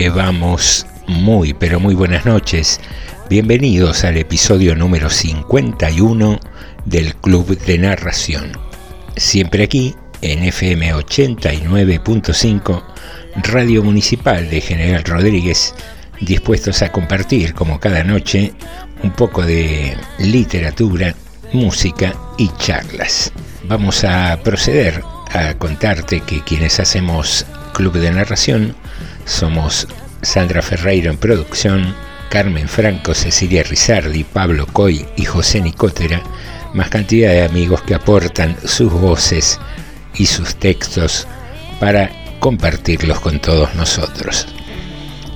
Que vamos, muy pero muy buenas noches. Bienvenidos al episodio número 51 del Club de Narración. Siempre aquí en FM 89.5, Radio Municipal de General Rodríguez, dispuestos a compartir como cada noche un poco de literatura, música y charlas. Vamos a proceder a contarte que quienes hacemos Club de Narración somos Sandra Ferreiro en producción, Carmen Franco, Cecilia Rizardi, Pablo Coy y José Nicotera, más cantidad de amigos que aportan sus voces y sus textos para compartirlos con todos nosotros.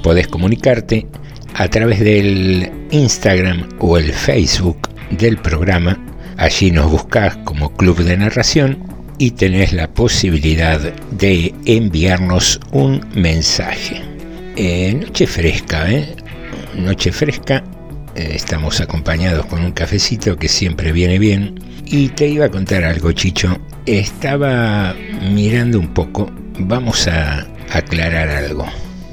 Podés comunicarte a través del Instagram o el Facebook del programa. Allí nos buscás como Club de Narración y tenés la posibilidad de enviarnos un mensaje. Eh, noche fresca, ¿eh? Noche fresca. eh, estamos acompañados con un cafecito que siempre viene bien. Y te iba a contar algo, Chicho. Estaba mirando un poco. Vamos a aclarar algo.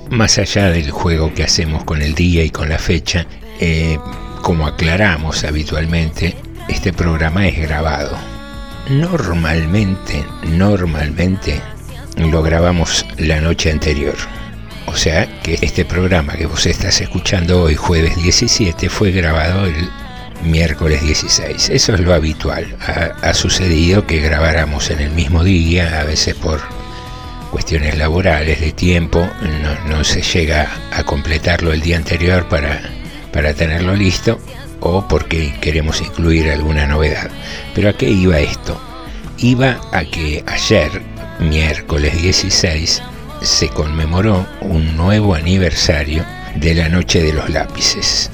Más allá del juego que hacemos con el día y con la fecha, eh, como aclaramos habitualmente, este programa es grabado. Normalmente, normalmente lo grabamos la noche anterior. O sea que este programa que vos estás escuchando hoy, jueves 17, fue grabado el miércoles 16. Eso es lo habitual. Ha, sucedido que grabáramos en el mismo día, a veces por cuestiones laborales, de tiempo, no, no se llega a completarlo el día anterior para, para tenerlo listo o porque queremos incluir alguna novedad. Pero ¿a qué iba esto? Iba a que ayer, miércoles 16, se conmemoró un nuevo aniversario de la Noche de los Lápices.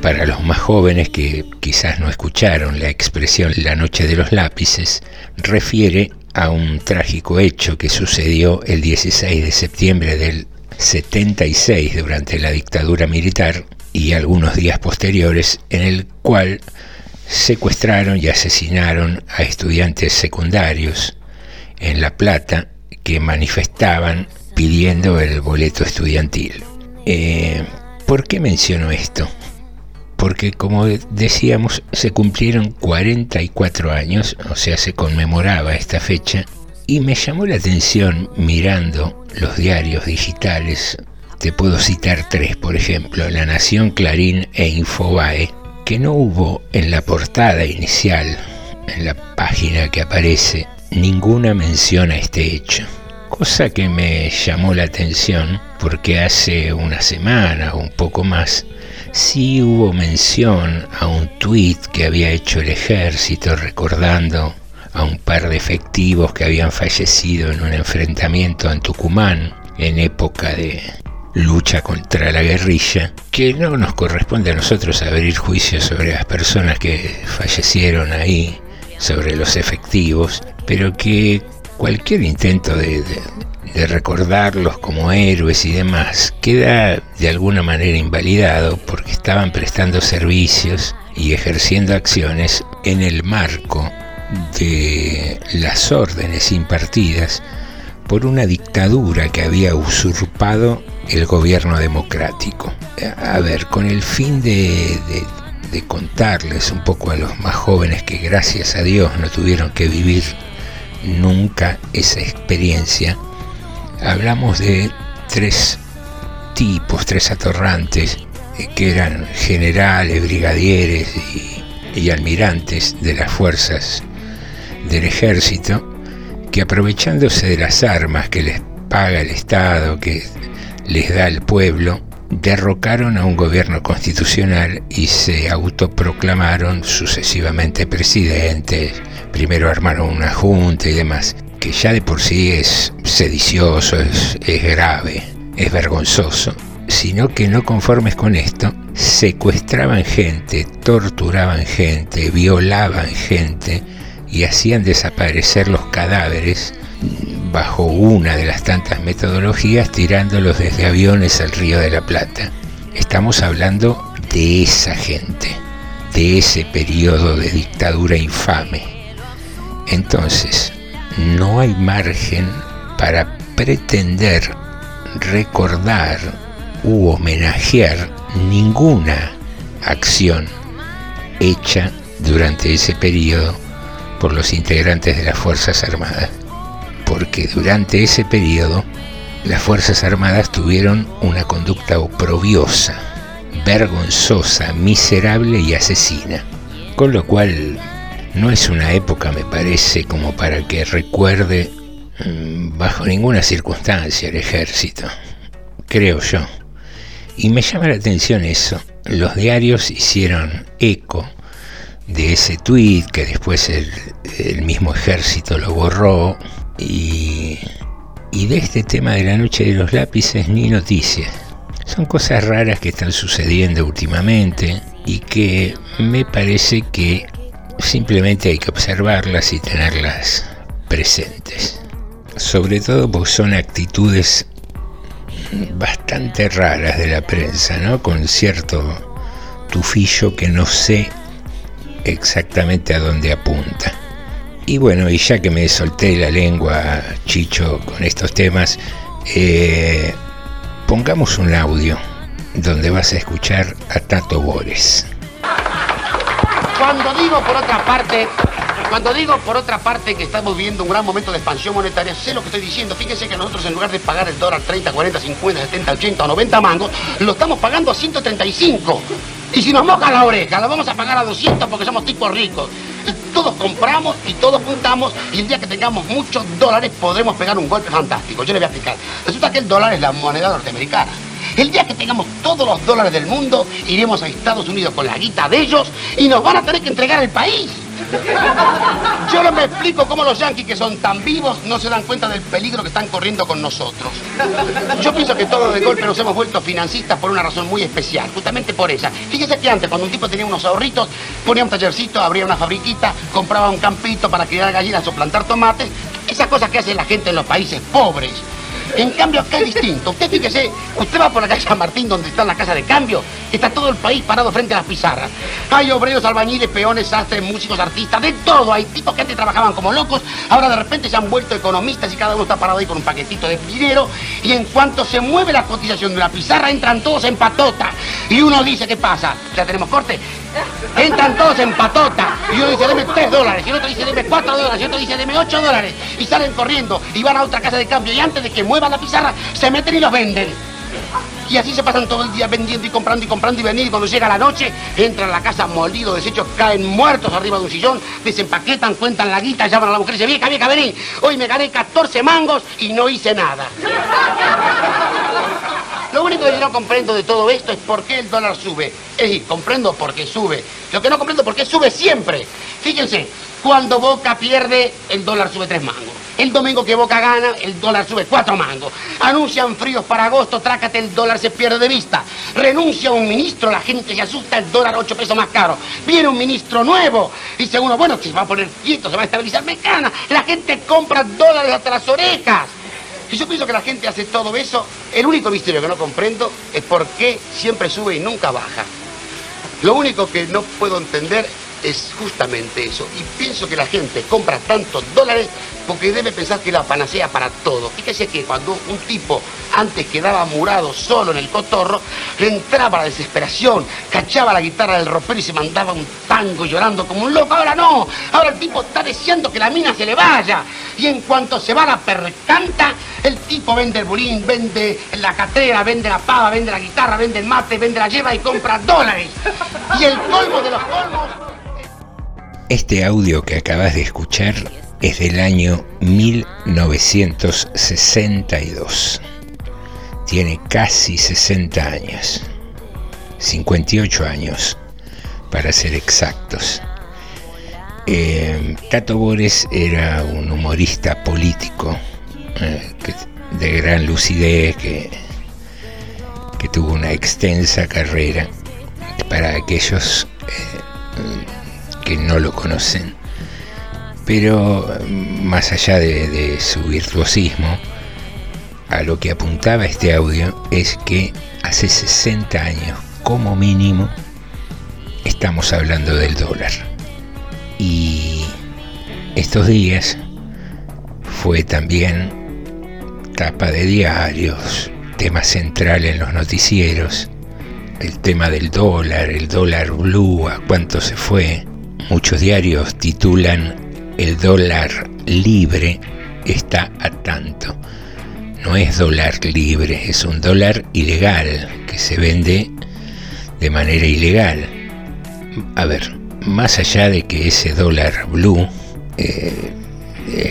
Para los más jóvenes que quizás no escucharon la expresión la Noche de los Lápices, refiere a un trágico hecho que sucedió el 16 de septiembre del 76 durante la dictadura militar y algunos días posteriores en el cual secuestraron y asesinaron a estudiantes secundarios en La Plata que manifestaban pidiendo el boleto estudiantil. Eh, ¿Por qué menciono esto? Porque como decíamos, se cumplieron 44 años, o sea, se conmemoraba esta fecha, y me llamó la atención mirando los diarios digitales, te puedo citar tres, por ejemplo, La Nación, Clarín e Infobae, que no hubo en la portada inicial, en la página que aparece, ninguna mención a este hecho. Cosa que me llamó la atención porque hace una semana o un poco más sí hubo mención a un tuit que había hecho el ejército recordando a un par de efectivos que habían fallecido en un enfrentamiento en Tucumán en época de lucha contra la guerrilla, que no nos corresponde a nosotros abrir juicios sobre las personas que fallecieron ahí, sobre los efectivos, pero que cualquier intento de, de, de recordarlos como héroes y demás, queda de alguna manera invalidado porque estaban prestando servicios y ejerciendo acciones en el marco de las órdenes impartidas por una dictadura que había usurpado el gobierno democrático. A ver, con el fin de, de, contarles un poco a los más jóvenes que gracias a Dios no tuvieron que vivir nunca esa experiencia, hablamos de tres tipos, tres atorrantes, eh, que eran generales, brigadieres y, y almirantes de las fuerzas del ejército, que aprovechándose de las armas que les paga el Estado, que les da el pueblo, derrocaron a un gobierno constitucional y se autoproclamaron sucesivamente presidentes, primero armaron una junta y demás, que ya de por sí es sedicioso, es grave, es vergonzoso, sino que no conformes con esto, secuestraban gente, torturaban gente, violaban gente y hacían desaparecer los cadáveres bajo una de las tantas metodologías tirándolos desde aviones al río de la Plata. Estamos hablando de esa gente, de ese periodo de dictadura infame. Entonces, no hay margen para pretender recordar u homenajear ninguna acción hecha durante ese periodo por los integrantes de las Fuerzas Armadas porque durante ese periodo las Fuerzas Armadas tuvieron una conducta oprobiosa, vergonzosa, miserable y asesina. Con lo cual no es una época, me parece, como para que recuerde mm, bajo ninguna circunstancia el ejército, creo yo. Y me llama la atención eso. Los diarios hicieron eco de ese tuit que después el, el mismo ejército lo borró y, de este tema de la noche de los lápices ni noticias. Son cosas raras que están sucediendo últimamente y que me parece que simplemente hay que observarlas y tenerlas presentes. Sobre todo porque son actitudes bastante raras de la prensa, ¿no? Con cierto tufillo que no sé exactamente a dónde apunta. Y bueno, y ya que me solté la lengua, Chicho, con estos temas, eh, pongamos un audio donde vas a escuchar a Tato Bores. Cuando digo por otra parte, cuando digo por otra parte que estamos viviendo un gran momento de expansión monetaria, sé lo que estoy diciendo. Fíjense que nosotros en lugar de pagar el dólar 30, 40, 50, 70, 80 o 90 mangos, lo estamos pagando a 135. Y si nos moja la oreja, lo vamos a pagar a 200 porque somos tipos ricos. Todos compramos y todos juntamos y el día que tengamos muchos dólares podremos pegar un golpe fantástico. Yo le voy a explicar. Resulta que el dólar es la moneda norteamericana. El día que tengamos todos los dólares del mundo, iremos a Estados Unidos con la guita de ellos y nos van a tener que entregar el país. Yo no me explico cómo los yanquis que son tan vivos no se dan cuenta del peligro que están corriendo con nosotros. Yo pienso que todos de golpe nos hemos vuelto financistas por una razón muy especial, justamente por ella. Fíjese que antes, cuando un tipo tenía unos ahorritos, ponía un tallercito, abría una fabriquita, compraba un campito para criar gallinas o plantar tomates, esas cosas que hace la gente en los países pobres. En cambio, acá es distinto. Usted fíjese, usted va por la calle San Martín, donde está la casa de cambio, está todo el país parado frente a las pizarras. Hay obreros, albañiles, peones, sastres, músicos, artistas, de todo. Hay tipos que antes trabajaban como locos, ahora de repente se han vuelto economistas y cada uno está parado ahí con un paquetito de dinero. Y en cuanto se mueve la cotización de una pizarra, entran todos en patota. Y uno dice, ¿qué pasa? ¿Ya tenemos corte? Entran todos en patota. Y uno dice, deme 3 dólares. Y otro dice, deme 4 dólares. Y otro dice, deme 8 dólares. Y salen corriendo y van a otra casa de cambio. Y antes de que muevan la pizarra, se meten y los venden. Y así se pasan todo el día vendiendo y comprando y comprando y vendiendo. Y cuando llega la noche, entran a la casa molidos, deshechos, caen muertos arriba de un sillón, desempaquetan, cuentan la guita, llaman a la mujer y dicen, vieja, vieja, vení. Hoy me gané 14 mangos y no hice nada. Lo único que yo no comprendo de todo esto es por qué el dólar sube. Es comprendo por qué sube. Lo que no comprendo es por qué sube siempre. Fíjense, cuando Boca pierde, el dólar sube tres mangos. El domingo que Boca gana, el dólar sube cuatro mangos. Anuncian fríos para agosto, trácate, el dólar se pierde de vista. Renuncia un ministro, la gente se asusta, el dólar ocho pesos más caro. Viene un ministro nuevo, dice uno, bueno, se va a poner quieto, se va a estabilizar mecana. La gente compra dólares hasta las orejas. Si yo pienso que la gente hace todo eso, el único misterio que no comprendo es por qué siempre sube y nunca baja. Lo único que no puedo entender es justamente eso. Y pienso que la gente compra tantos dólares porque debe pensar que la panacea para todo. Fíjese que cuando un tipo antes quedaba murado solo en el cotorro, le entraba la desesperación, cachaba la guitarra del ropero y se mandaba un tango llorando como un loco. Ahora no, ahora el tipo está deseando que la mina se le vaya. Y en cuanto se va la percanta, el tipo vende el bulín, vende la catera, vende la pava, vende la guitarra, vende el mate, vende la lleva y compra dólares. Y el colmo de los colmos... Este audio que acabas de escuchar es del año 1962. Tiene casi 60 años. 58 años, para ser exactos. Eh, Tato Bores era un humorista político eh, de gran lucidez que, tuvo una extensa carrera para aquellos eh, que no lo conocen. Pero más allá de, su virtuosismo, a lo que apuntaba este audio es que hace 60 años, como mínimo, estamos hablando del dólar. Y estos días fue también tapa de diarios, tema central en los noticieros, el tema del dólar, el dólar blue, a cuánto se fue, Muchos diarios titulan El dólar libre está a tanto. No es dólar libre, es un dólar ilegal que se vende de manera ilegal. A ver, más allá de que ese dólar blue eh,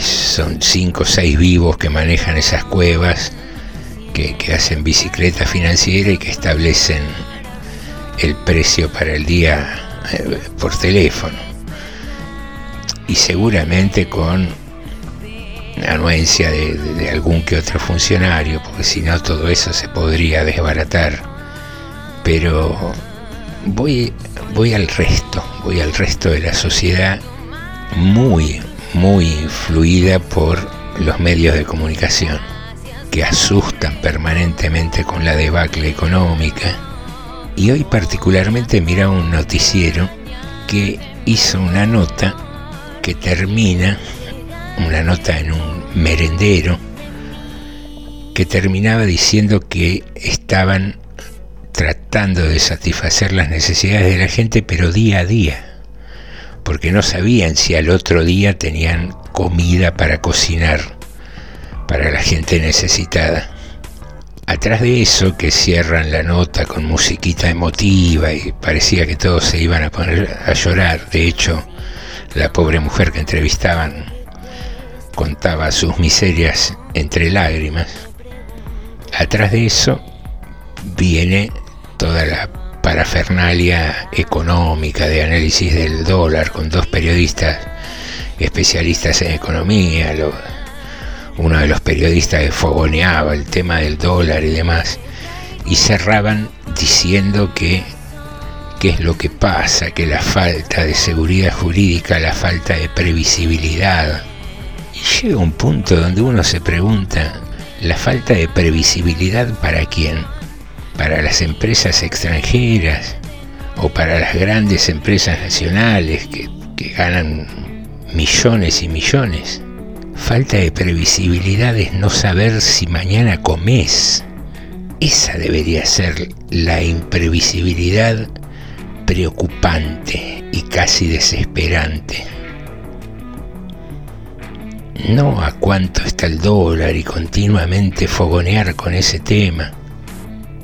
son cinco o seis vivos que manejan esas cuevas, que, que hacen bicicleta financiera y que establecen el precio para el día eh, por teléfono y seguramente con anuencia de, algún que otro funcionario, porque si no todo eso se podría desbaratar. Pero voy, voy al resto, voy al resto de la sociedad muy, muy influida por los medios de comunicación, que asustan permanentemente con la debacle económica. Y hoy particularmente mira un noticiero que hizo una nota que termina, una nota en un merendero, que terminaba diciendo que estaban tratando de satisfacer las necesidades de la gente, pero día a día, porque no sabían si al otro día tenían comida para cocinar para la gente necesitada. Atrás de eso, que cierran la nota con musiquita emotiva y parecía que todos se iban a poner a llorar, de hecho, la pobre mujer que entrevistaban contaba sus miserias entre lágrimas. Atrás de eso viene toda la parafernalia económica de análisis del dólar con dos periodistas especialistas en economía, uno de los periodistas que fogoneaba el tema del dólar y demás, y cerraban diciendo que qué es lo que pasa, que la falta de seguridad jurídica, la falta de previsibilidad. Y llega un punto donde uno se pregunta, ¿la falta de previsibilidad para quién? ¿Para las empresas extranjeras o para las grandes empresas nacionales que, que ganan millones y millones? Falta de previsibilidad es no saber si mañana comes. Esa debería ser la imprevisibilidad preocupante y casi desesperante. No a cuánto está el dólar y continuamente fogonear con ese tema.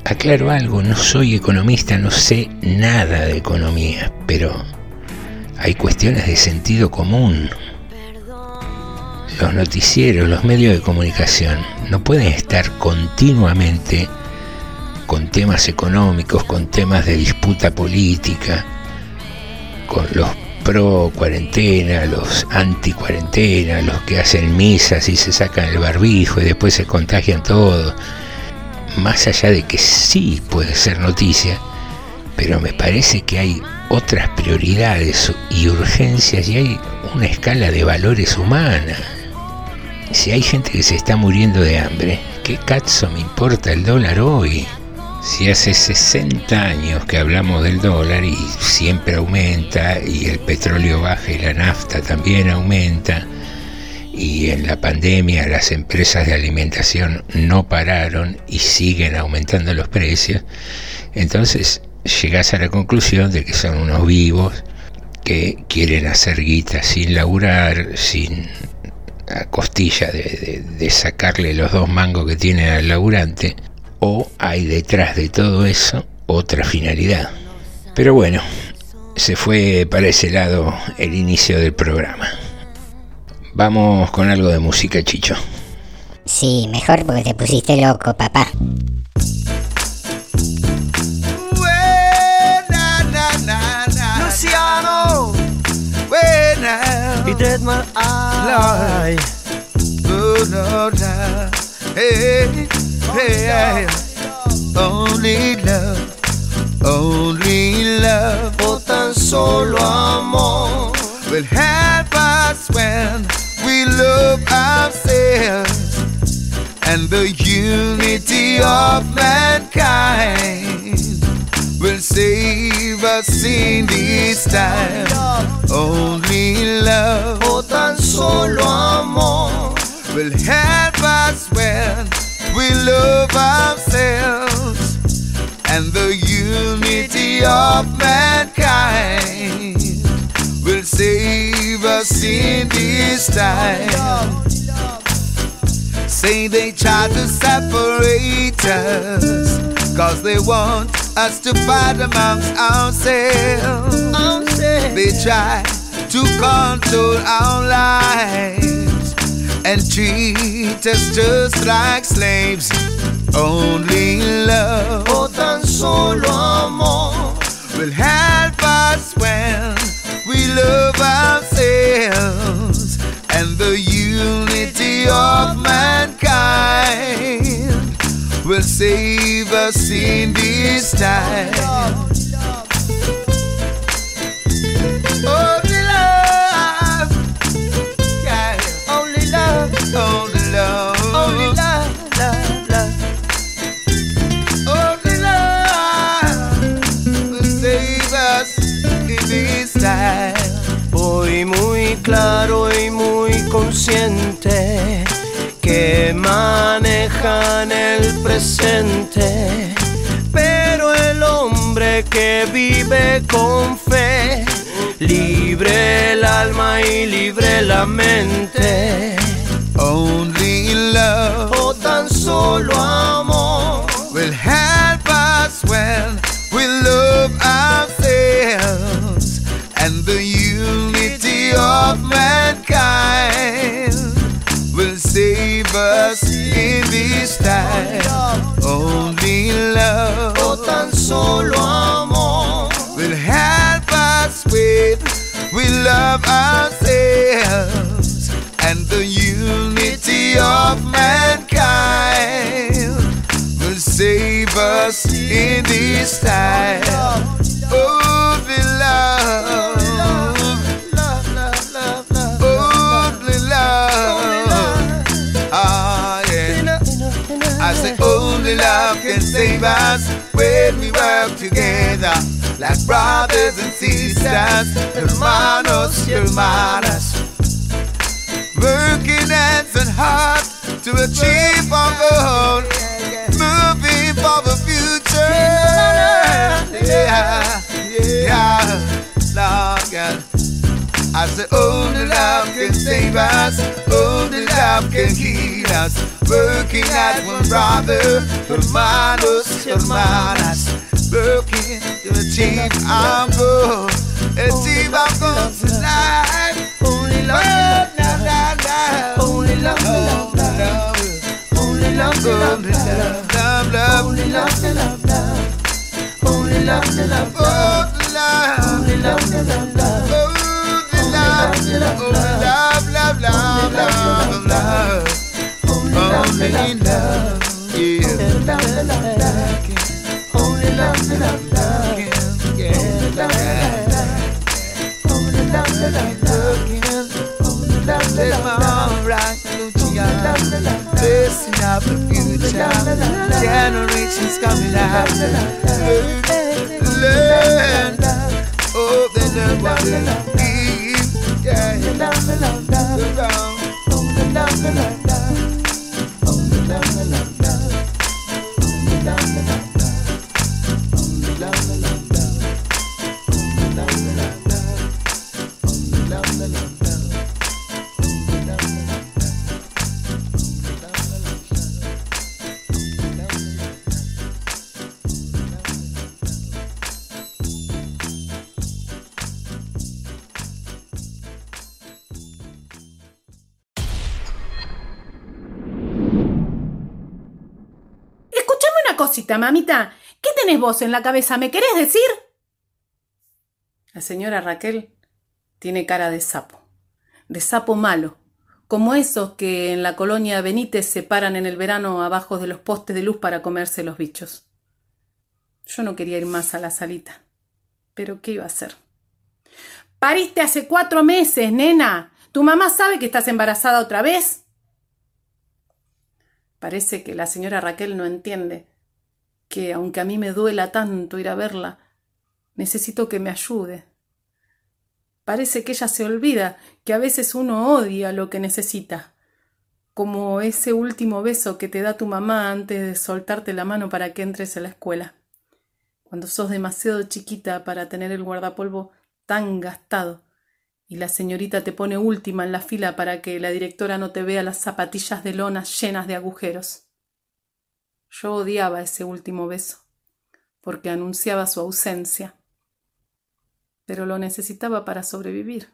Aclaro algo, no soy economista, no sé nada de economía, pero hay cuestiones de sentido común. Los noticieros, los medios de comunicación no pueden estar continuamente con temas económicos, con temas de disputa política, con los pro cuarentena, los anti cuarentena, los que hacen misas y se sacan el barbijo y después se contagian todos. Más allá de que sí puede ser noticia, pero me parece que hay otras prioridades y urgencias y hay una escala de valores humana. Si hay gente que se está muriendo de hambre, ¿qué cazzo me importa el dólar hoy? Si hace 60 años que hablamos del dólar y siempre aumenta y el petróleo baja y la nafta también aumenta y en la pandemia las empresas de alimentación no pararon y siguen aumentando los precios, entonces llegas a la conclusión de que son unos vivos que quieren hacer guita sin laburar, sin costilla de, sacarle los dos mangos que tiene al laburante, o hay detrás de todo eso otra finalidad. Pero bueno, se fue para ese lado el inicio del programa. Vamos con algo de música, Chicho. Sí, mejor porque te pusiste loco, papá. He my eye. Oh, no, no. Hey, hey, only love, only love, o tan solo amor will help us when we love ourselves and the unity of mankind will save us in this time. Only love, o tan solo amor, will help us when we love ourselves and the unity of mankind will save us in this time. Say they try to separate us, cause they want us to fight amongst ourselves. They try to control our lives and treat us just like slaves. Only love, o tan solo amor, will help us when we love ourselves and the unity of mankind will save us in this time. Only love, yeah. Only love, only love, only love, love, love. Only love will save us in this time. Muy claro y muy consciente que manejan el presente, pero el hombre que vive con fe, libre el alma y libre la mente. Only love, o tan solo amor, will help us when we love ourselves us in this time. Only love, o tan solo amor, will help us with we love ourselves and the unity of mankind will save us in this time. Oh, only love, only love, only love. Oh, Ah, yeah. I say only love can save us when we work together like brothers and sisters, hermanos y hermanas. Working hands and heart to achieve our goal, moving for the future. Yeah, yeah, Lord God. I say only love can save us, only love can heal us. Working as one brother, hermanos, hermanas. Working to achieve our goal, achieve our goals tonight. Only love, love, love, love. Only love, love, love. Only love, love, love, love, love. Only love, love, love. Only love, love, love. Only love, love, love. Love, love, love, love, love, love. Only love, yeah. Only love, love, Only love, love, yeah. Only love, love, Only love, love, Alright, Luciano. blessing of the future. Generations coming after. Learn, oh, they learn Love The love, the love, love. The love. Oh, love, the love, love. Mamita. ¿Qué tenés vos en la cabeza? ¿Me querés decir? La señora Raquel tiene cara de sapo, de sapo malo, como esos que en la colonia Benítez se paran en el verano abajo de los postes de luz para comerse los bichos. Yo no quería ir más a la salita, pero ¿qué iba a hacer? Pariste hace cuatro meses, nena. ¿Tu mamá sabe que estás embarazada otra vez? Parece que la señora Raquel no entiende que, aunque a mí me duela tanto ir a verla, necesito que me ayude. Parece que ella se olvida que a veces uno odia lo que necesita, como ese último beso que te da tu mamá antes de soltarte la mano para que entres a la escuela, cuando sos demasiado chiquita para tener el guardapolvo tan gastado y la señorita te pone última en la fila para que la directora no te vea las zapatillas de lona llenas de agujeros. Yo odiaba ese último beso, porque anunciaba su ausencia, pero lo necesitaba para sobrevivir.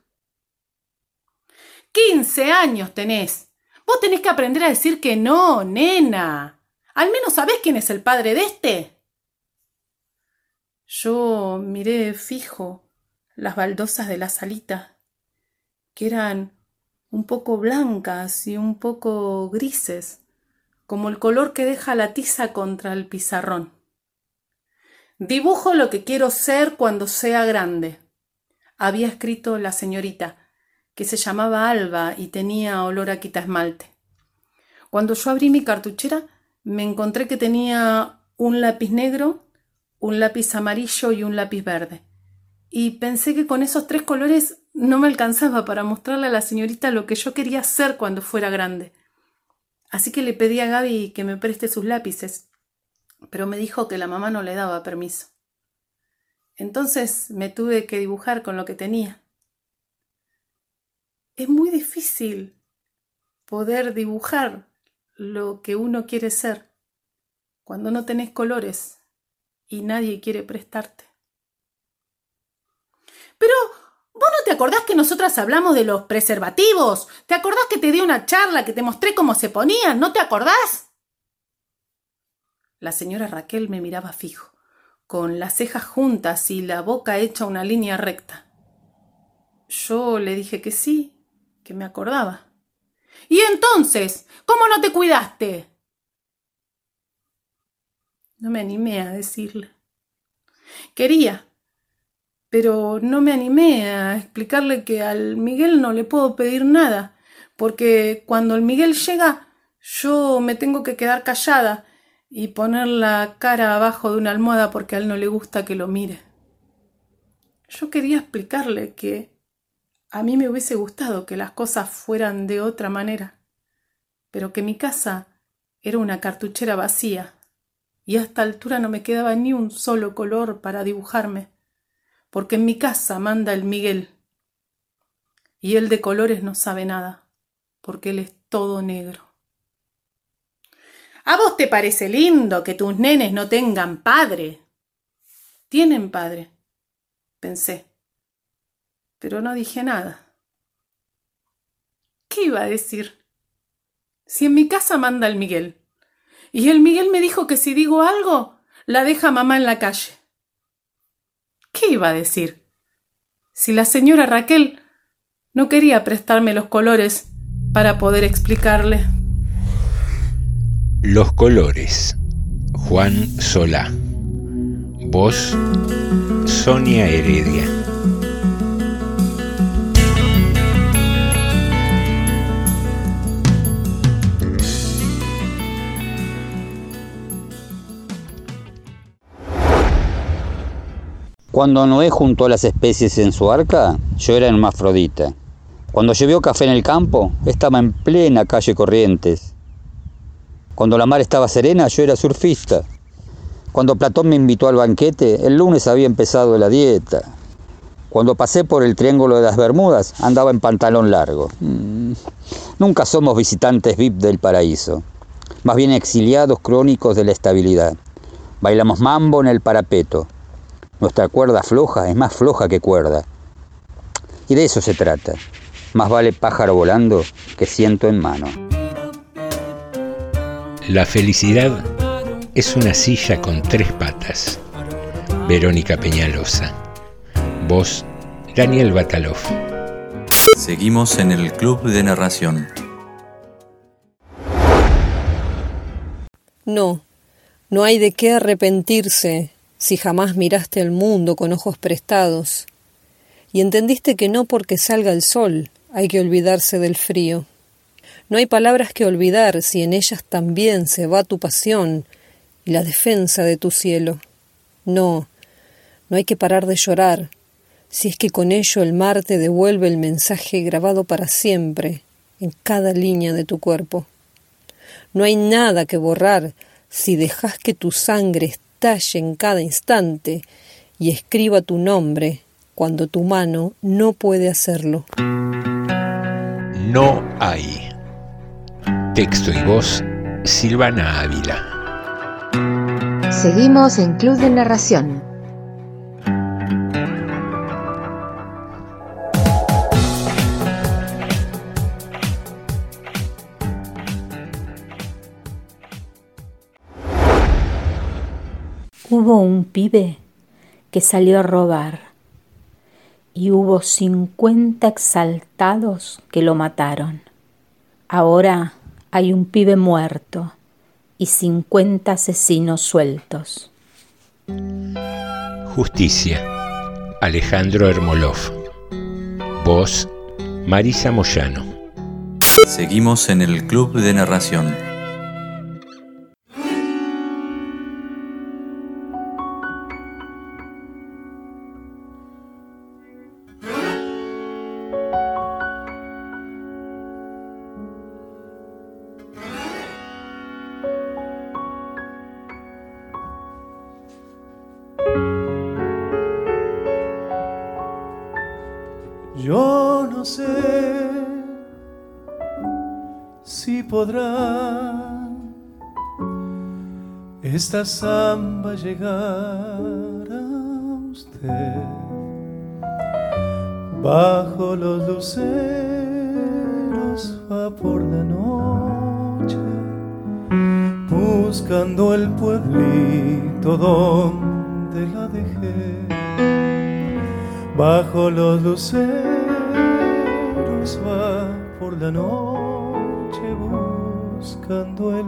¡Quince años tenés! Vos tenés que aprender a decir que no, nena. Al menos sabés quién es el padre de este. Yo miré fijo las baldosas de la salita, que eran un poco blancas y un poco grises, como el color que deja la tiza contra el pizarrón. Dibujo lo que quiero ser cuando sea grande. Había escrito la señorita, que se llamaba Alba y tenía olor a quita esmalte. Cuando yo abrí mi cartuchera, me encontré que tenía un lápiz negro, un lápiz amarillo y un lápiz verde. Y pensé que con esos tres colores no me alcanzaba para mostrarle a la señorita lo que yo quería ser cuando fuera grande. Así que le pedí a Gaby que me preste sus lápices, pero me dijo que la mamá no le daba permiso. Entonces me tuve que dibujar con lo que tenía. Es muy difícil poder dibujar lo que uno quiere ser cuando no tenés colores y nadie quiere prestarte. Pero ¿Vos no te acordás que nosotras hablamos de los preservativos? ¿Te acordás que te di una charla que te mostré cómo se ponían? ¿No te acordás? La señora Raquel me miraba fijo, con las cejas juntas y la boca hecha una línea recta. Yo le dije que sí, que me acordaba. ¿Y entonces? ¿Cómo no te cuidaste? No me animé a decirle. Quería, pero no me animé a explicarle que al Miguel no le puedo pedir nada, porque cuando el Miguel llega yo me tengo que quedar callada y poner la cara abajo de una almohada porque a él no le gusta que lo mire. Yo quería explicarle que a mí me hubiese gustado que las cosas fueran de otra manera, pero que mi casa era una cartuchera vacía y a esta altura no me quedaba ni un solo color para dibujarme porque en mi casa manda el Miguel. Y él de colores no sabe nada, porque él es todo negro. ¿A vos te parece lindo que tus nenes no tengan padre? Tienen padre, pensé, pero no dije nada. ¿Qué iba a decir? Si en mi casa manda el Miguel, y el Miguel me dijo que si digo algo, la deja mamá en la calle. ¿Qué iba a decir? Si la señora Raquel no quería prestarme los colores para poder explicarle. Los colores. Juan Solá. Voz. Sonia Heredia. Cuando Noé juntó las especies en su arca, yo era hermafrodita. Cuando llovió café en el campo, estaba en plena calle Corrientes. Cuando la mar estaba serena, yo era surfista. Cuando Platón me invitó al banquete, el lunes había empezado la dieta. Cuando pasé por el Triángulo de las Bermudas, andaba en pantalón largo. Mm, Nunca somos visitantes VIP del paraíso, más bien exiliados crónicos de la estabilidad. Bailamos mambo en el parapeto. Nuestra cuerda floja es más floja que cuerda. Y de eso se trata. Más vale pájaro volando que ciento en mano. La felicidad es una silla con tres patas. Verónica Peñalosa. Voz, Daniel Batalov. Seguimos en el Club de Narración. No, no hay de qué arrepentirse si jamás miraste el mundo con ojos prestados y entendiste que no porque salga el sol hay que olvidarse del frío. No hay palabras que olvidar si en ellas también se va tu pasión y la defensa de tu cielo. No, no hay que parar de llorar, si es que con ello el mar te devuelve el mensaje grabado para siempre en cada línea de tu cuerpo. No hay nada que borrar si dejas que tu sangre estalle en cada instante y escriba tu nombre cuando tu mano no puede hacerlo. No hay. Texto y voz, Silvana Ávila. Seguimos en Club de Narración. Hubo un pibe que salió a robar y hubo cincuenta exaltados que lo mataron. Ahora hay un pibe muerto y cincuenta asesinos sueltos. Justicia. Alejandro Hermolov. Voz, Marisa Moyano. Seguimos en el Club de Narración. Esta samba llegar a usted. Bajo los luceros va por la noche buscando el pueblito donde la dejé. Bajo los luceros va por la noche buscando el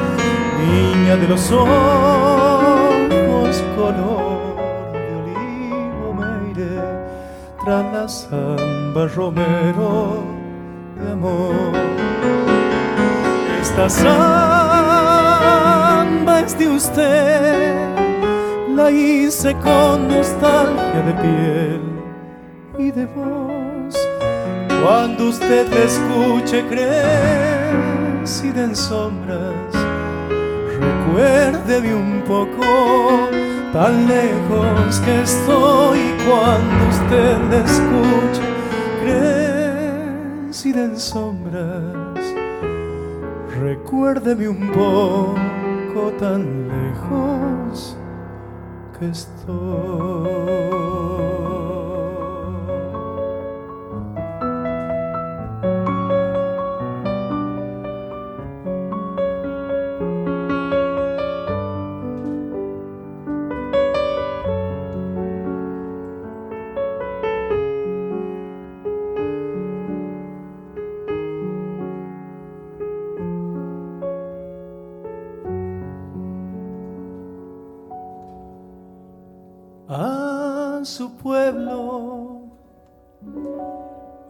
niña de los ojos color de olivo, me iré tras la samba romero de amor. Esta samba es de usted, la hice con nostalgia de piel y de voz cuando usted la escuche crecida en sombras, recuérdeme un poco tan lejos que estoy cuando usted la escuche crecida en sombras. Recuérdeme un poco tan lejos que estoy.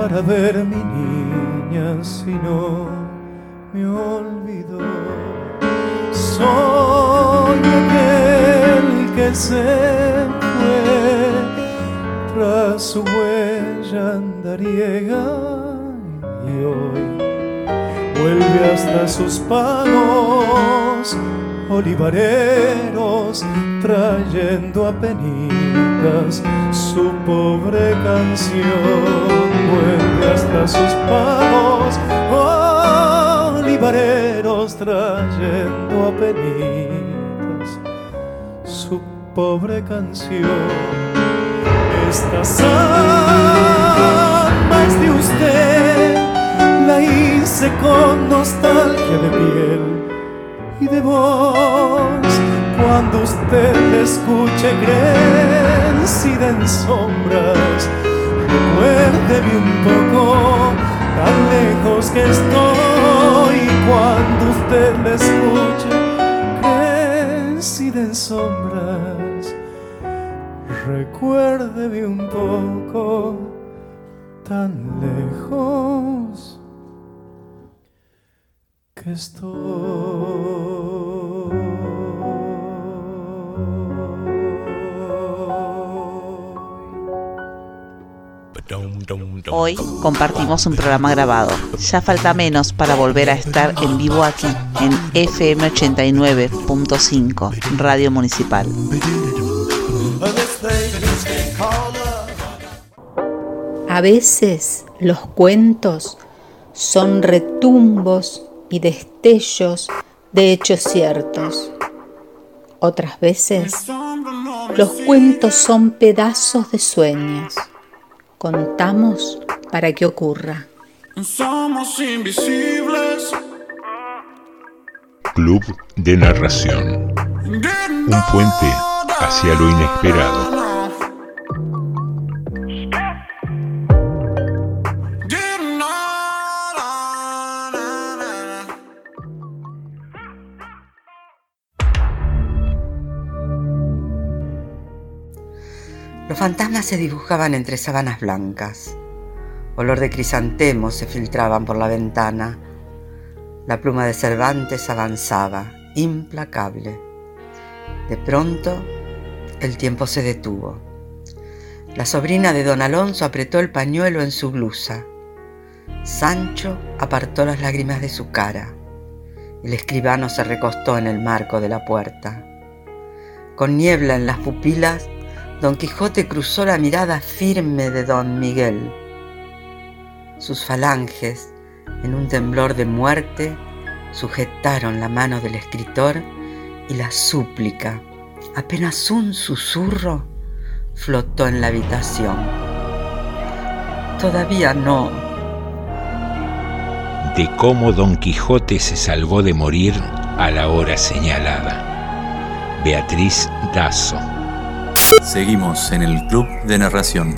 para ver mi niña si no me olvidó soy aquel que se fue tras su huella andariega y hoy vuelve hasta sus palos olivareros trayendo a penitas su pobre canción vuelve hasta sus palos olivareros trayendo a penitas su pobre canción esta samba es de usted la hice con nostalgia de piel y de voz. Cuando usted me escuche crecida en sombras, recuérdeme un poco tan lejos que estoy. Cuando usted me escuche crecida en sombras, recuérdeme un poco tan lejos que Hoy compartimos un programa grabado. Ya falta menos para volver a estar en vivo aquí, en FM 89.5, Radio Municipal. A veces los cuentos son retumbos y destellos de hechos ciertos. Otras veces los cuentos son pedazos de sueños. Contamos para que ocurra. Somos invisibles. Club de Narración. Un puente hacia lo inesperado. Los fantasmas se dibujaban entre sábanas blancas. Olor de crisantemos se filtraban por la ventana. La pluma de Cervantes avanzaba, implacable. De pronto, el tiempo se detuvo. La sobrina de don Alonso apretó el pañuelo en su blusa. Sancho apartó las lágrimas de su cara. El escribano se recostó en el marco de la puerta. Con niebla en las pupilas, Don Quijote cruzó la mirada firme de don Miguel. Sus falanges, en un temblor de muerte, sujetaron la mano del escritor y la súplica, apenas un susurro, flotó en la habitación. Todavía no. De cómo Don Quijote se salvó de morir a la hora señalada. Beatriz Dazo. Seguimos en el Club de Narración.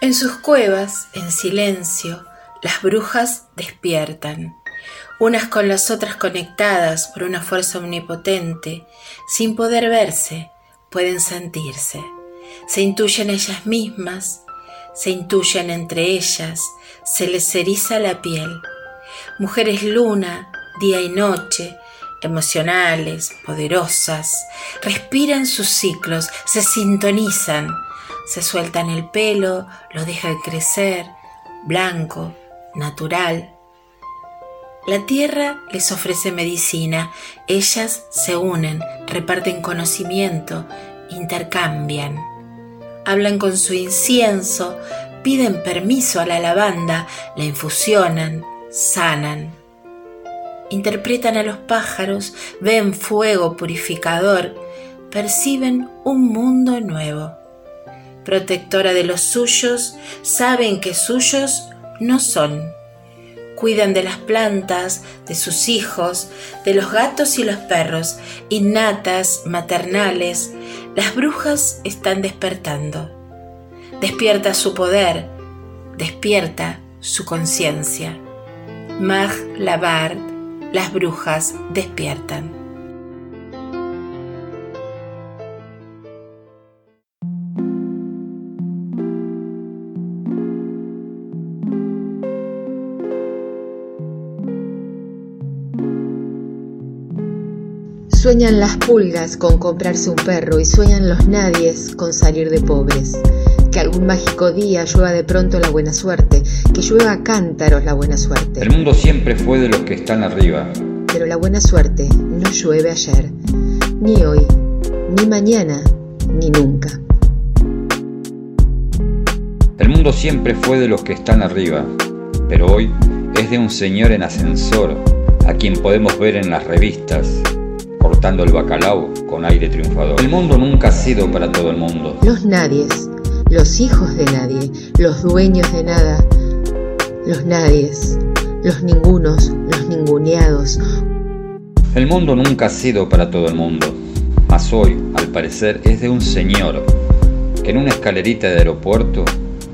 En sus cuevas, en silencio, las brujas despiertan, unas con las otras conectadas por una fuerza omnipotente, sin poder verse, pueden sentirse, se intuyen ellas mismas, se intuyen entre ellas, se les eriza la piel. Mujeres luna, día y noche, emocionales, poderosas, respiran sus ciclos, se sintonizan, se sueltan el pelo, lo dejan crecer, blanco, natural. La tierra les ofrece medicina, ellas se unen, reparten conocimiento, intercambian. Hablan con su incienso, piden permiso a la lavanda, la infusionan, sanan. Interpretan a los pájaros, ven fuego purificador, perciben un mundo nuevo. Protectora de los suyos, saben que suyos no son. Cuidan de las plantas, de sus hijos, de los gatos y los perros, innatas, maternales. Las brujas están despertando. Despierta su poder, despierta su conciencia. Mag Labard, las brujas despiertan. Sueñan las pulgas con comprarse un perro y sueñan los nadies con salir de pobres. Que algún mágico día llueva de pronto la buena suerte, que llueva a cántaros la buena suerte. El mundo siempre fue de los que están arriba. Pero la buena suerte no llueve ayer, ni hoy, ni mañana, ni nunca. El mundo siempre fue de los que están arriba, pero hoy es de un señor en ascensor, a quien podemos ver en las revistas, cortando el bacalao con aire triunfador. El mundo nunca ha sido para todo el mundo. Los nadies, los hijos de nadie, los dueños de nada, los nadies, los ningunos, los ninguneados. El mundo nunca ha sido para todo el mundo, mas hoy, al parecer, es de un señor que en una escalerita de aeropuerto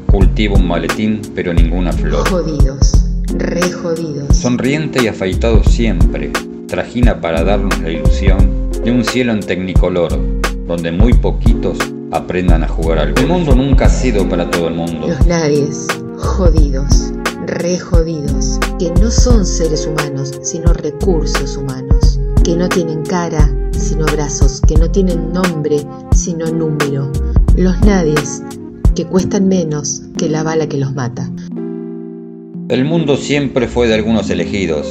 cultiva un maletín pero ninguna flor. Jodidos, re jodidos. Sonriente y afeitado siempre, trajina para darnos la ilusión de un cielo en tecnicolor, donde muy poquitos aprendan a jugar al El mundo nunca ha sido para todo el mundo. Los nadies, jodidos, re jodidos, que no son seres humanos, sino recursos humanos, que no tienen cara, sino brazos, que no tienen nombre, sino número. Los nadies, que cuestan menos que la bala que los mata. El mundo siempre fue de algunos elegidos,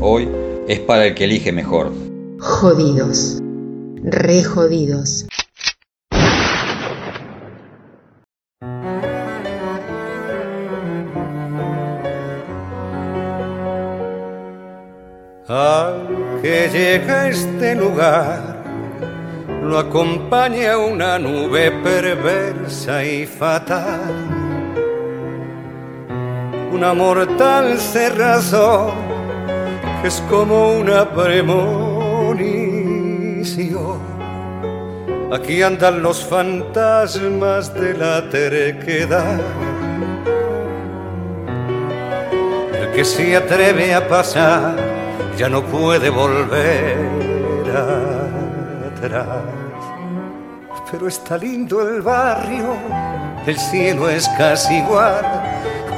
hoy es para el que elige mejor. Jodidos, re jodidos. Llega a este lugar, lo acompaña una nube perversa y fatal. Una mortal cerrazón que es como una premonición. Aquí andan los fantasmas de la terquedad. El que se atreve a pasar ya no puede volver atrás. Pero está lindo el barrio, el cielo es casi igual,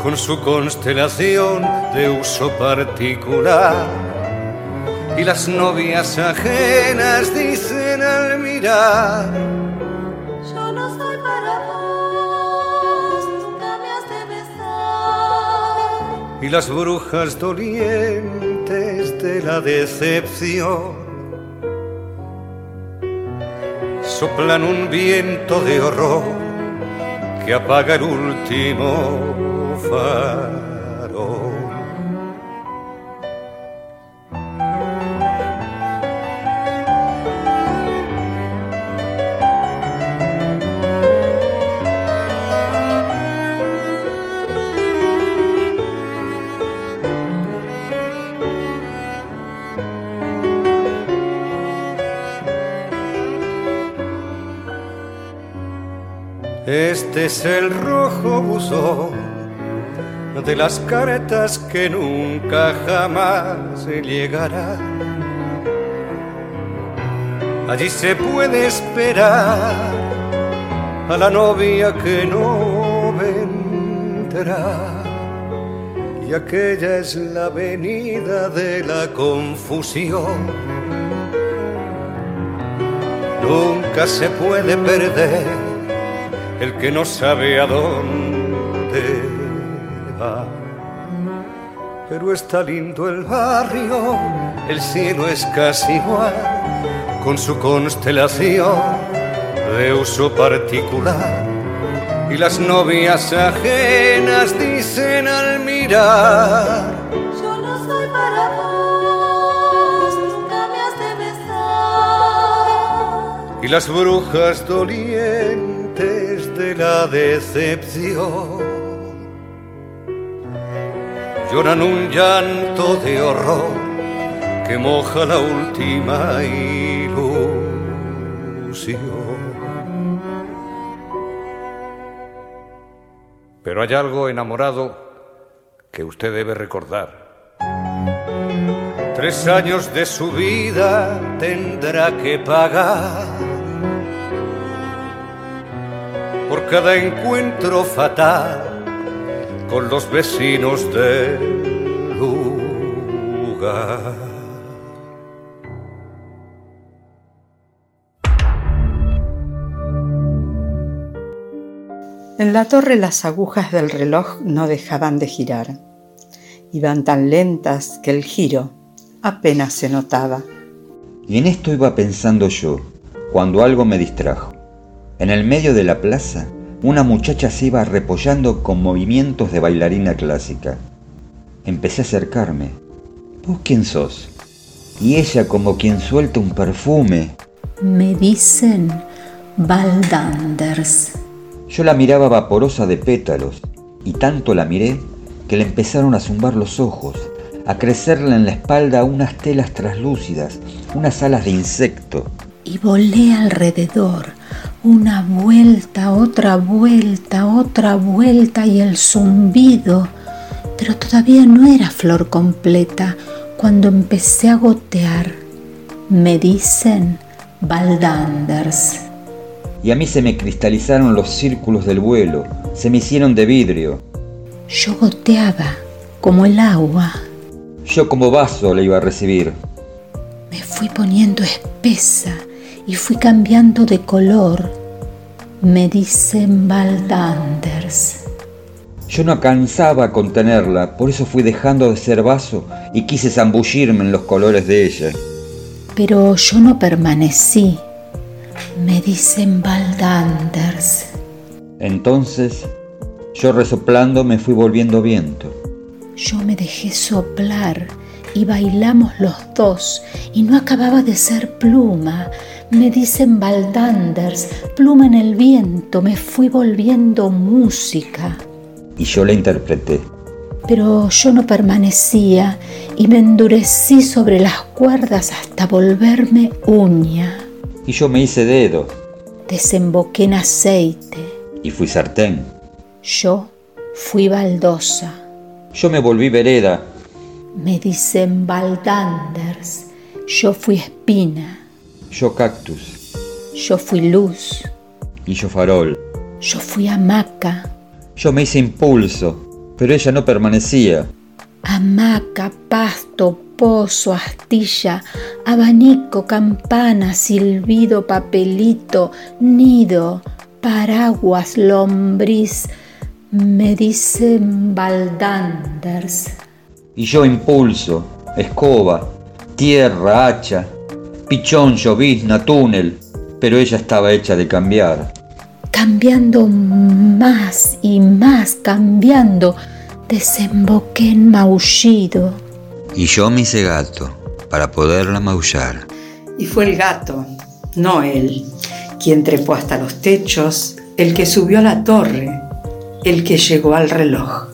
con su constelación de uso particular. Y las novias ajenas dicen al mirar, Yo no soy para vos, nunca me has de besar. y las brujas dolientes de la decepción soplan un viento de horror que apaga el último farol. Es el rojo buzón de las cartas que nunca jamás llegarán. Allí se puede esperar a la novia que no vendrá. Y aquella es la venida de la confusión. Nunca se puede perder el que no sabe a dónde va. Pero está lindo el barrio, el cielo es casi igual, con su constelación de uso particular. Y las novias ajenas dicen al mirar, Yo para vos, nunca me has de besar. y las brujas dolientes la decepción lloran un llanto de horror que moja la última ilusión. Pero hay algo enamorado que usted debe recordar. Tres años de su vida tendrá que pagar por cada encuentro fatal con los vecinos del lugar. En la torre las agujas del reloj no dejaban de girar. Iban tan lentas que el giro apenas se notaba. Y en esto iba pensando yo, cuando algo me distrajo. En el medio de la plaza, una muchacha se iba repollando con movimientos de bailarina clásica. Empecé a acercarme. ¿Vos quién sos? Y ella como quien suelta un perfume. Me dicen Valdanders. Yo la miraba vaporosa de pétalos, y tanto la miré que le empezaron a zumbar los ojos, a crecerle en la espalda unas telas traslúcidas, unas alas de insecto. Y volé alrededor, una vuelta, otra vuelta, otra vuelta y el zumbido. Pero todavía no era flor completa cuando empecé a gotear. Me dicen Valdanders. Y a mí se me cristalizaron los círculos del vuelo, se me hicieron de vidrio. Yo goteaba como el agua. Yo como vaso le iba a recibir. Me fui poniendo espesa y fui cambiando de color. Me dicen Valdanders. Yo no alcanzaba a contenerla, por eso fui dejando de ser vaso y quise zambullirme en los colores de ella. Pero yo no permanecí. Me dicen Valdanders. Entonces, yo resoplando me fui volviendo viento. Yo me dejé soplar y bailamos los dos y no acababa de ser pluma. Me dicen Valdanders, pluma en el viento, me fui volviendo música. Y yo la interpreté. Pero yo no permanecía y me endurecí sobre las cuerdas hasta volverme uña. Y yo me hice dedo. Desemboqué en aceite. Y fui sartén. Yo fui baldosa. Yo me volví vereda. Me dicen Valdanders. Yo fui espina. Yo cactus. Yo fui luz. Y yo farol. Yo fui hamaca. Yo me hice impulso, pero ella no permanecía. Hamaca, pasto, pozo, astilla, abanico, campana, silbido, papelito, nido, paraguas, lombriz. Me dicen Valdanders. Y yo impulso, escoba, tierra, hacha, pichón, llovizna, túnel, pero ella estaba hecha de cambiar. Cambiando más y más, cambiando, desemboqué en maullido. Y yo me hice gato para poderla maullar. Y fue el gato, no él, quien trepó hasta los techos, el que subió a la torre, el que llegó al reloj.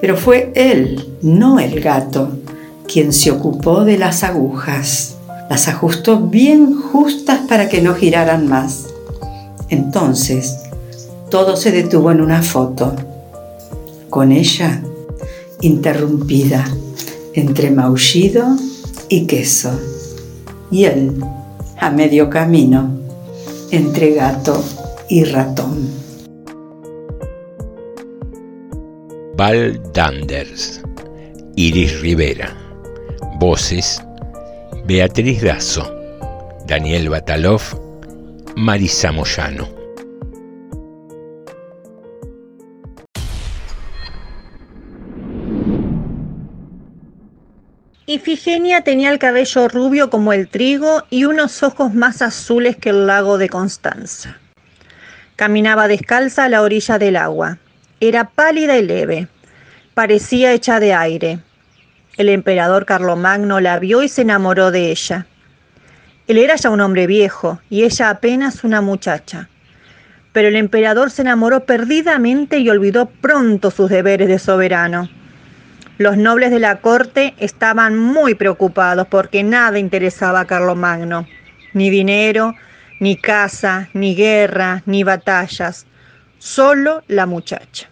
Pero fue él, no el gato, quien se ocupó de las agujas. Las ajustó bien justas para que no giraran más. Entonces, todo se detuvo en una foto, con ella interrumpida entre maullido y queso, y él a medio camino entre gato y ratón. Val Danders, Iris Rivera, voces Beatriz Dazo, Daniel Batalov, Marisa Moyano. Ifigenia tenía el cabello rubio como el trigo y unos ojos más azules que el lago de Constanza. Caminaba descalza a la orilla del agua. Era pálida y leve. Parecía hecha de aire. El emperador Carlomagno la vio y se enamoró de ella. Él era ya un hombre viejo y ella apenas una muchacha. Pero el emperador se enamoró perdidamente y olvidó pronto sus deberes de soberano. Los nobles de la corte estaban muy preocupados porque nada interesaba a Carlomagno, ni dinero, ni casa, ni guerra, ni batallas, solo la muchacha.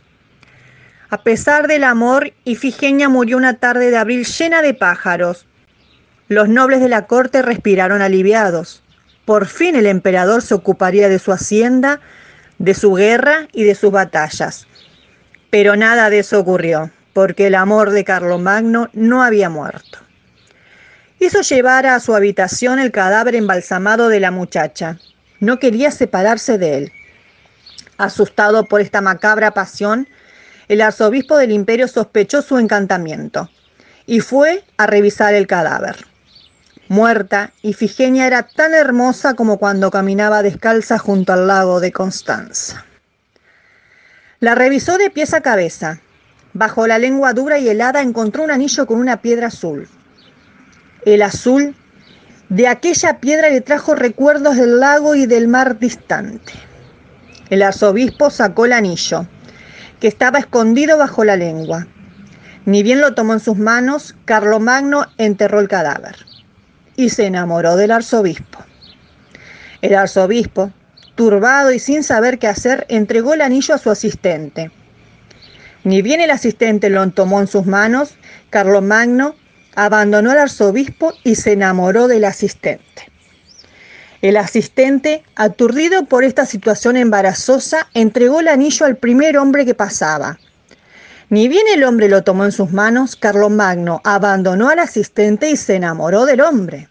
A pesar del amor, Ifigenia murió una tarde de abril llena de pájaros. Los nobles de la corte respiraron aliviados. Por fin el emperador se ocuparía de su hacienda, de su guerra y de sus batallas. Pero nada de eso ocurrió porque el amor de Carlomagno no había muerto. Hizo llevar a su habitación el cadáver embalsamado de la muchacha. No quería separarse de él. Asustado por esta macabra pasión, el arzobispo del imperio sospechó su encantamiento y fue a revisar el cadáver. Muerta, Ifigenia era tan hermosa como cuando caminaba descalza junto al lago de Constanza. La revisó de pies a cabeza Bajo la lengua dura y helada encontró un anillo con una piedra azul. El azul de aquella piedra le trajo recuerdos del lago y del mar distante. El arzobispo sacó el anillo, que estaba escondido bajo la lengua. Ni bien lo tomó en sus manos, Carlomagno enterró el cadáver y se enamoró del arzobispo. El arzobispo, turbado y sin saber qué hacer, entregó el anillo a su asistente ni bien el asistente lo tomó en sus manos, Carlomagno abandonó al arzobispo y se enamoró del asistente. El asistente, aturdido por esta situación embarazosa, entregó el anillo al primer hombre que pasaba. Ni bien el hombre lo tomó en sus manos, Carlomagno abandonó al asistente y se enamoró del hombre.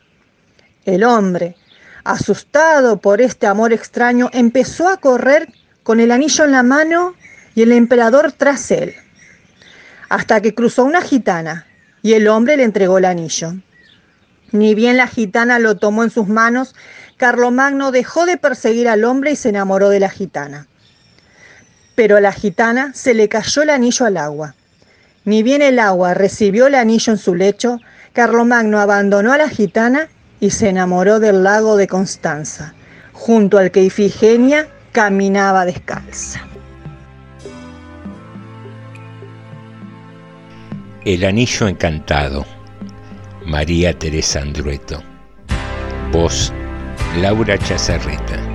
El hombre, asustado por este amor extraño, empezó a correr con el anillo en la mano y el emperador tras él, hasta que cruzó una gitana y el hombre le entregó el anillo. Ni bien la gitana lo tomó en sus manos, Carlomagno dejó de perseguir al hombre y se enamoró de la gitana. Pero a la gitana se le cayó el anillo al agua. Ni bien el agua recibió el anillo en su lecho, Carlomagno abandonó a la gitana y se enamoró del lago de Constanza, junto al que Ifigenia caminaba descalza. El Anillo Encantado, María Teresa Andrueto. Voz, Laura Chazarreta.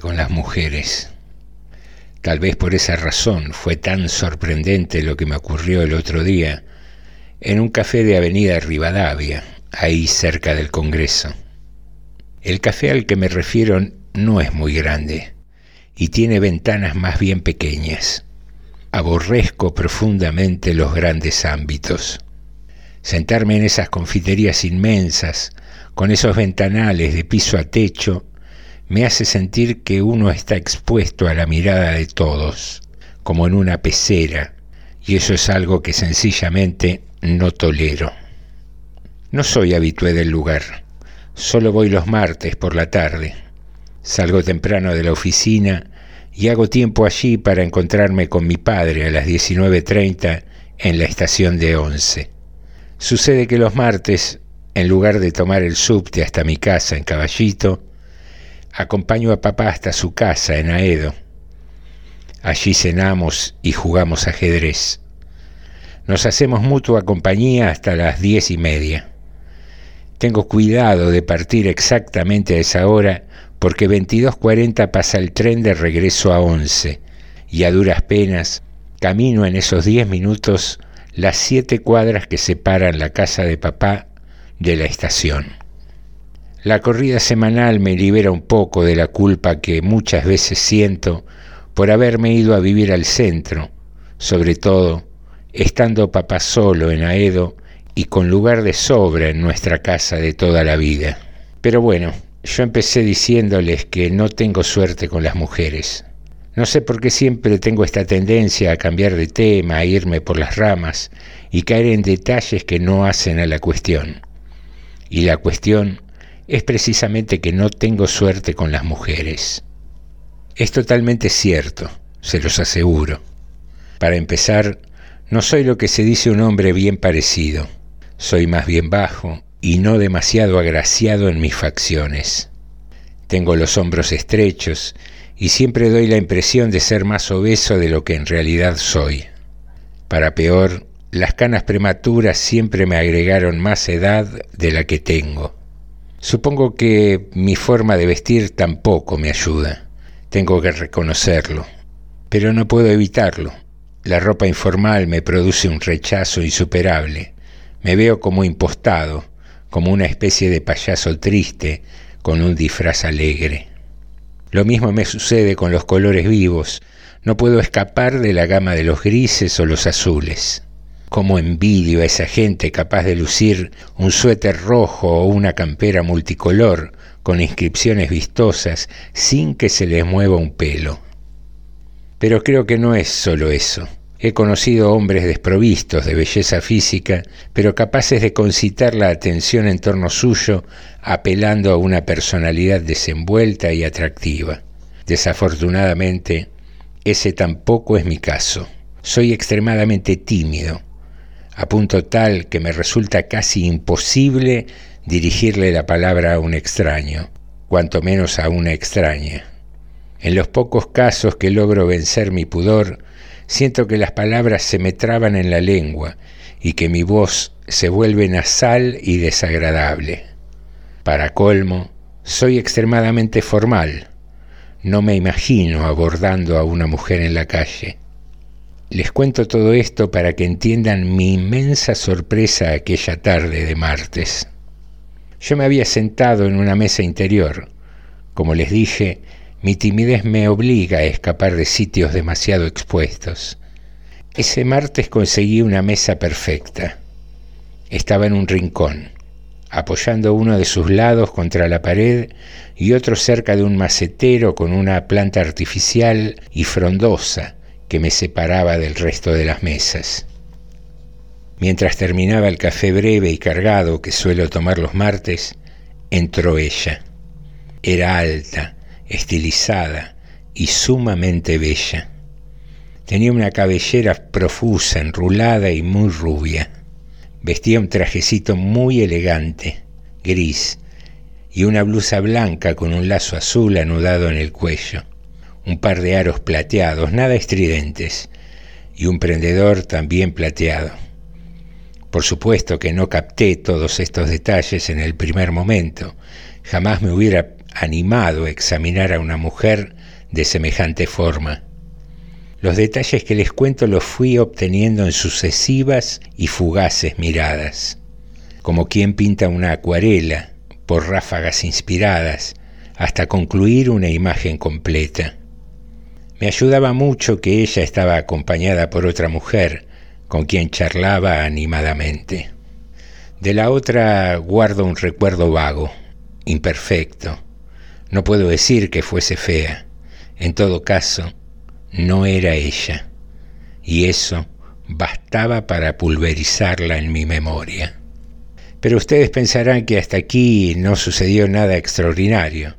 Con las mujeres. Tal vez por esa razón fue tan sorprendente lo que me ocurrió el otro día en un café de Avenida Rivadavia, ahí cerca del Congreso. El café al que me refiero no es muy grande y tiene ventanas más bien pequeñas. Aborrezco profundamente los grandes ámbitos. Sentarme en esas confiterías inmensas, con esos ventanales de piso a techo, me hace sentir que uno está expuesto a la mirada de todos, como en una pecera, y eso es algo que sencillamente no tolero. No soy habitué del lugar, solo voy los martes por la tarde. Salgo temprano de la oficina y hago tiempo allí para encontrarme con mi padre a las 19.30 en la estación de Once. Sucede que los martes, en lugar de tomar el subte hasta mi casa en Caballito, acompaño a papá hasta su casa en Aedo. Allí cenamos y jugamos ajedrez. Nos hacemos mutua compañía hasta las diez y media. Tengo cuidado de partir exactamente a esa hora porque 22.40 pasa el tren de regreso a 11 y a duras penas camino en esos 10 minutos las siete cuadras que separan la casa de papá de la estación. La corrida semanal me libera un poco de la culpa que muchas veces siento por haberme ido a vivir al centro, sobre todo estando papá solo en Aedo y con lugar de sobra en nuestra casa de toda la vida. Pero bueno, yo empecé diciéndoles que no tengo suerte con las mujeres. No sé por qué siempre tengo esta tendencia a cambiar de tema, a irme por las ramas y caer en detalles que no hacen a la cuestión. Y la cuestión es precisamente que no tengo suerte con las mujeres. Es totalmente cierto, se los aseguro. Para empezar, no soy lo que se dice un hombre bien parecido. Soy más bien bajo y no demasiado agraciado en mis facciones. Tengo los hombros estrechos y siempre doy la impresión de ser más obeso de lo que en realidad soy. Para peor, las canas prematuras siempre me agregaron más edad de la que tengo. Supongo que mi forma de vestir tampoco me ayuda. Tengo que reconocerlo. Pero no puedo evitarlo. La ropa informal me produce un rechazo insuperable. Me veo como impostado, como una especie de payaso triste con un disfraz alegre. Lo mismo me sucede con los colores vivos. No puedo escapar de la gama de los grises o los azules. Cómo envidio a esa gente capaz de lucir un suéter rojo o una campera multicolor con inscripciones vistosas sin que se les mueva un pelo. Pero creo que no es solo eso. He conocido hombres desprovistos de belleza física, pero capaces de concitar la atención en torno suyo, apelando a una personalidad desenvuelta y atractiva. Desafortunadamente, ese tampoco es mi caso. Soy extremadamente tímido, a punto tal que me resulta casi imposible dirigirle la palabra a un extraño, cuanto menos a una extraña. En los pocos casos que logro vencer mi pudor, siento que las palabras se me traban en la lengua y que mi voz se vuelve nasal y desagradable. Para colmo, soy extremadamente formal. No me imagino abordando a una mujer en la calle. Les cuento todo esto para que entiendan mi inmensa sorpresa aquella tarde de martes. Yo me había sentado en una mesa interior. Como les dije, mi timidez me obliga a escapar de sitios demasiado expuestos. Ese martes conseguí una mesa perfecta. Estaba en un rincón, apoyando uno de sus lados contra la pared y otro cerca de un macetero con una planta artificial y frondosa que me separaba del resto de las mesas. Mientras terminaba el café breve y cargado que suelo tomar los martes, entró ella. Era alta, estilizada y sumamente bella. Tenía una cabellera profusa, enrulada y muy rubia. Vestía un trajecito muy elegante, gris, y una blusa blanca con un lazo azul anudado en el cuello un par de aros plateados, nada estridentes, y un prendedor también plateado. Por supuesto que no capté todos estos detalles en el primer momento, jamás me hubiera animado a examinar a una mujer de semejante forma. Los detalles que les cuento los fui obteniendo en sucesivas y fugaces miradas, como quien pinta una acuarela por ráfagas inspiradas hasta concluir una imagen completa. Me ayudaba mucho que ella estaba acompañada por otra mujer con quien charlaba animadamente. De la otra guardo un recuerdo vago, imperfecto. No puedo decir que fuese fea. En todo caso, no era ella, y eso bastaba para pulverizarla en mi memoria. Pero ustedes pensarán que hasta aquí no sucedió nada extraordinario,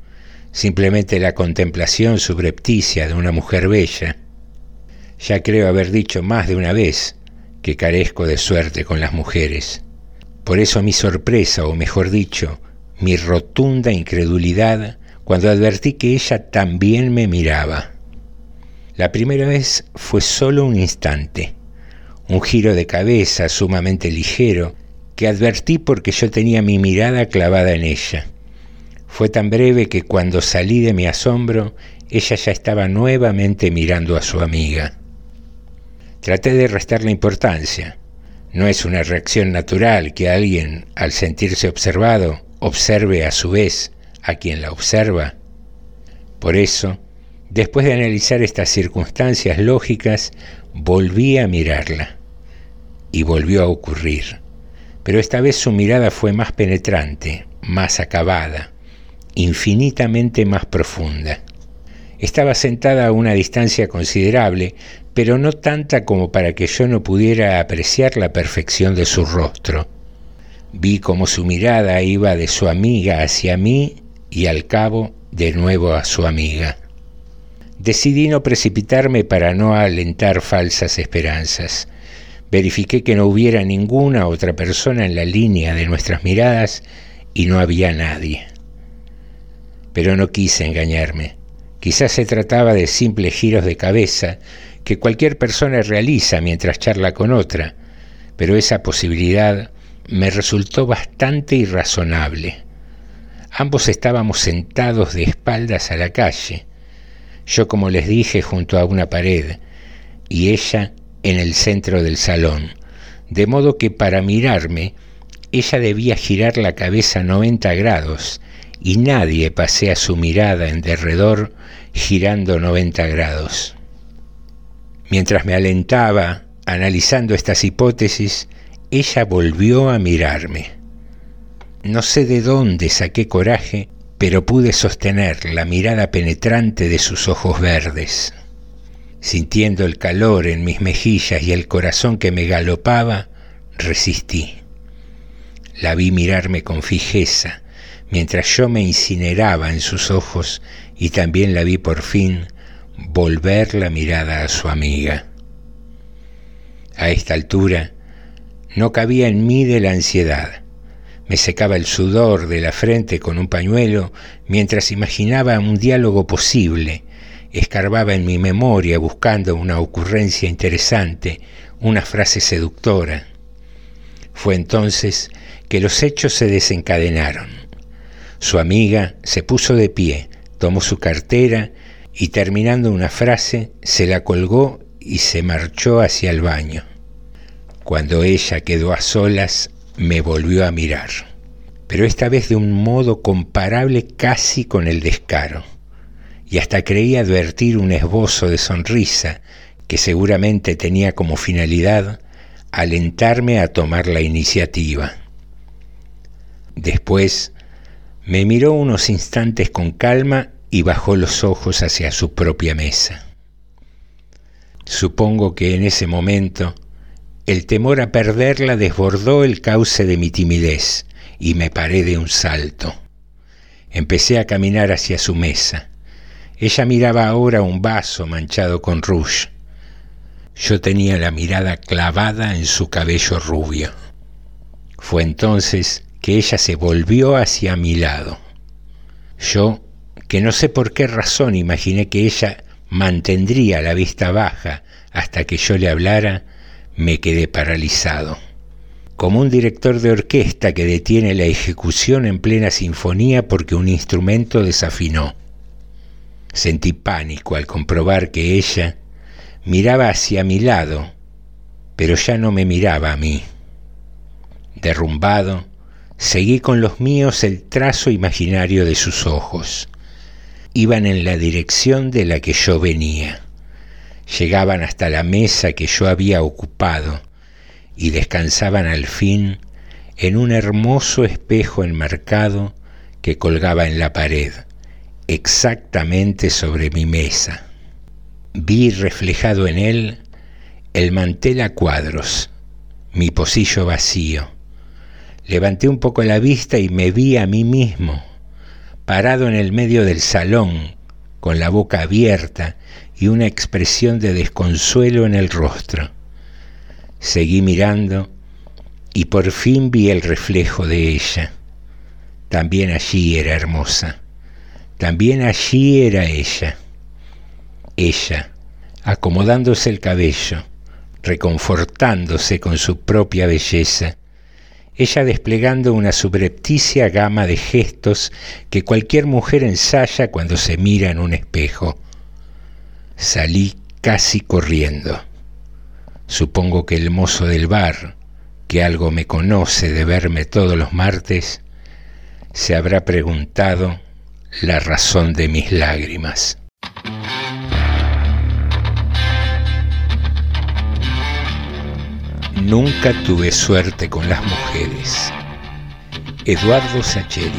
simplemente la contemplación subrepticia de una mujer bella. Ya creo haber dicho más de una vez que carezco de suerte con las mujeres. Por eso mi sorpresa, o mejor dicho, mi rotunda incredulidad cuando advertí que ella también me miraba. La primera vez fue solo un instante, un giro de cabeza sumamente ligero que advertí porque yo tenía mi mirada clavada en ella. Fue tan breve que cuando salí de mi asombro, ella ya estaba nuevamente mirando a su amiga. Traté de restarle importancia. No es una reacción natural que alguien, al sentirse observado, observe a su vez a quien la observa. Por eso, Después de analizar estas circunstancias lógicas, volví a mirarla. Y volvió a ocurrir. Pero esta vez su mirada fue más penetrante, más acabada, infinitamente más profunda. Estaba sentada a una distancia considerable, pero no tanta como para que yo no pudiera apreciar la perfección de su rostro. Vi cómo su mirada iba de su amiga hacia mí y al cabo de nuevo a su amiga. Decidí no precipitarme para no alentar falsas esperanzas. Verifiqué que no hubiera ninguna otra persona en la línea de nuestras miradas y no había nadie. Pero no quise engañarme. Quizás se trataba de simples giros de cabeza que cualquier persona realiza mientras charla con otra, pero esa posibilidad me resultó bastante irrazonable. Ambos estábamos sentados de espaldas a la calle, yo como les dije junto a una pared y ella en el centro del salón, de modo que para mirarme ella debía girar la cabeza 90 grados y nadie pasea su mirada en derredor girando 90 grados. Mientras me alentaba analizando estas hipótesis, ella volvió a mirarme. No sé de dónde saqué coraje pero pude sostener la mirada penetrante de sus ojos verdes. Sintiendo el calor en mis mejillas y el corazón que me galopaba, resistí. La vi mirarme con fijeza, mientras yo me incineraba en sus ojos y también la vi por fin volver la mirada a su amiga. A esta altura no cabía en mí de la ansiedad. Me secaba el sudor de la frente con un pañuelo mientras imaginaba un diálogo posible, escarbaba en mi memoria buscando una ocurrencia interesante, una frase seductora. Fue entonces que los hechos se desencadenaron. Su amiga se puso de pie, tomó su cartera y terminando una frase se la colgó y se marchó hacia el baño. Cuando ella quedó a solas, me volvió a mirar, pero esta vez de un modo comparable casi con el descaro, y hasta creí advertir un esbozo de sonrisa que seguramente tenía como finalidad alentarme a tomar la iniciativa. Después me miró unos instantes con calma y bajó los ojos hacia su propia mesa. Supongo que en ese momento el temor a perderla desbordó el cauce de mi timidez y me paré de un salto. Empecé a caminar hacia su mesa. Ella miraba ahora un vaso manchado con rouge. Yo tenía la mirada clavada en su cabello rubio. Fue entonces que ella se volvió hacia mi lado. Yo, que no sé por qué razón imaginé que ella mantendría la vista baja hasta que yo le hablara, me quedé paralizado. como un director de orquesta que detiene la ejecución en plena sinfonía porque un instrumento desafinó. Sentí pánico al comprobar que ella miraba hacia mi lado, pero ya no me miraba a mí. Derrumbado, seguí con los míos el trazo imaginario de sus ojos. Iban en la dirección de la que yo venía. Llegaban hasta la mesa que yo había ocupado y descansaban al fin en un hermoso espejo enmarcado que colgaba en la pared, exactamente sobre mi mesa. Vi reflejado en él el mantel a cuadros, mi pocillo vacío. Levanté un poco la vista y me vi a mí mismo, parado en el medio del salón, con la boca abierta y una expresión de desconsuelo en el rostro. Seguí mirando y por fin vi el reflejo de ella. También allí era hermosa. También allí era ella. Ella, acomodándose el cabello, reconfortándose con su propia belleza, ella desplegando una subrepticia gama de gestos que cualquier mujer ensaya cuando se mira en un espejo. Salí casi corriendo. Supongo que el mozo del bar, que algo me conoce de verme todos los martes, se habrá preguntado la razón de mis lágrimas. Nunca tuve suerte con las mujeres. Eduardo Sacheri.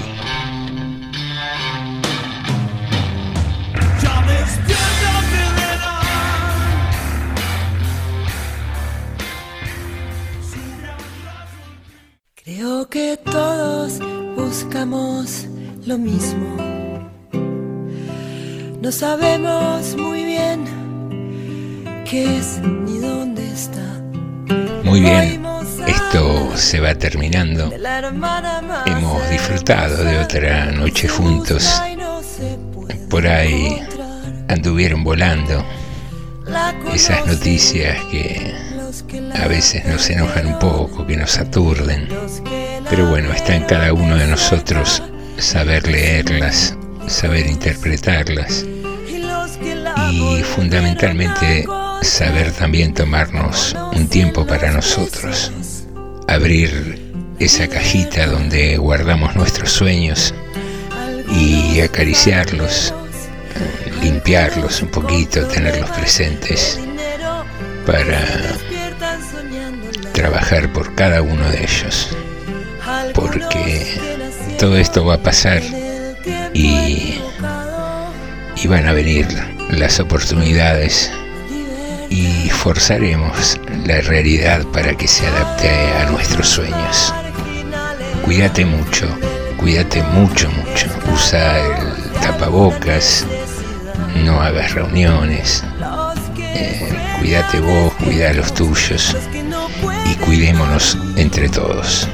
Creo que todos buscamos lo mismo. No sabemos muy bien qué es ni dónde está. Muy bien, esto se va terminando. Hemos disfrutado de otra noche juntos. Por ahí anduvieron volando esas noticias que a veces nos enojan un poco, que nos aturden. Pero bueno, está en cada uno de nosotros saber leerlas, saber interpretarlas y fundamentalmente saber también tomarnos un tiempo para nosotros, abrir esa cajita donde guardamos nuestros sueños y acariciarlos, limpiarlos un poquito, tenerlos presentes para trabajar por cada uno de ellos, porque todo esto va a pasar y, y van a venir las oportunidades y forzaremos la realidad para que se adapte a nuestros sueños. Cuídate mucho, cuídate mucho, mucho. Usa el tapabocas, no hagas reuniones. Eh, cuídate vos, cuida a los tuyos y cuidémonos entre todos.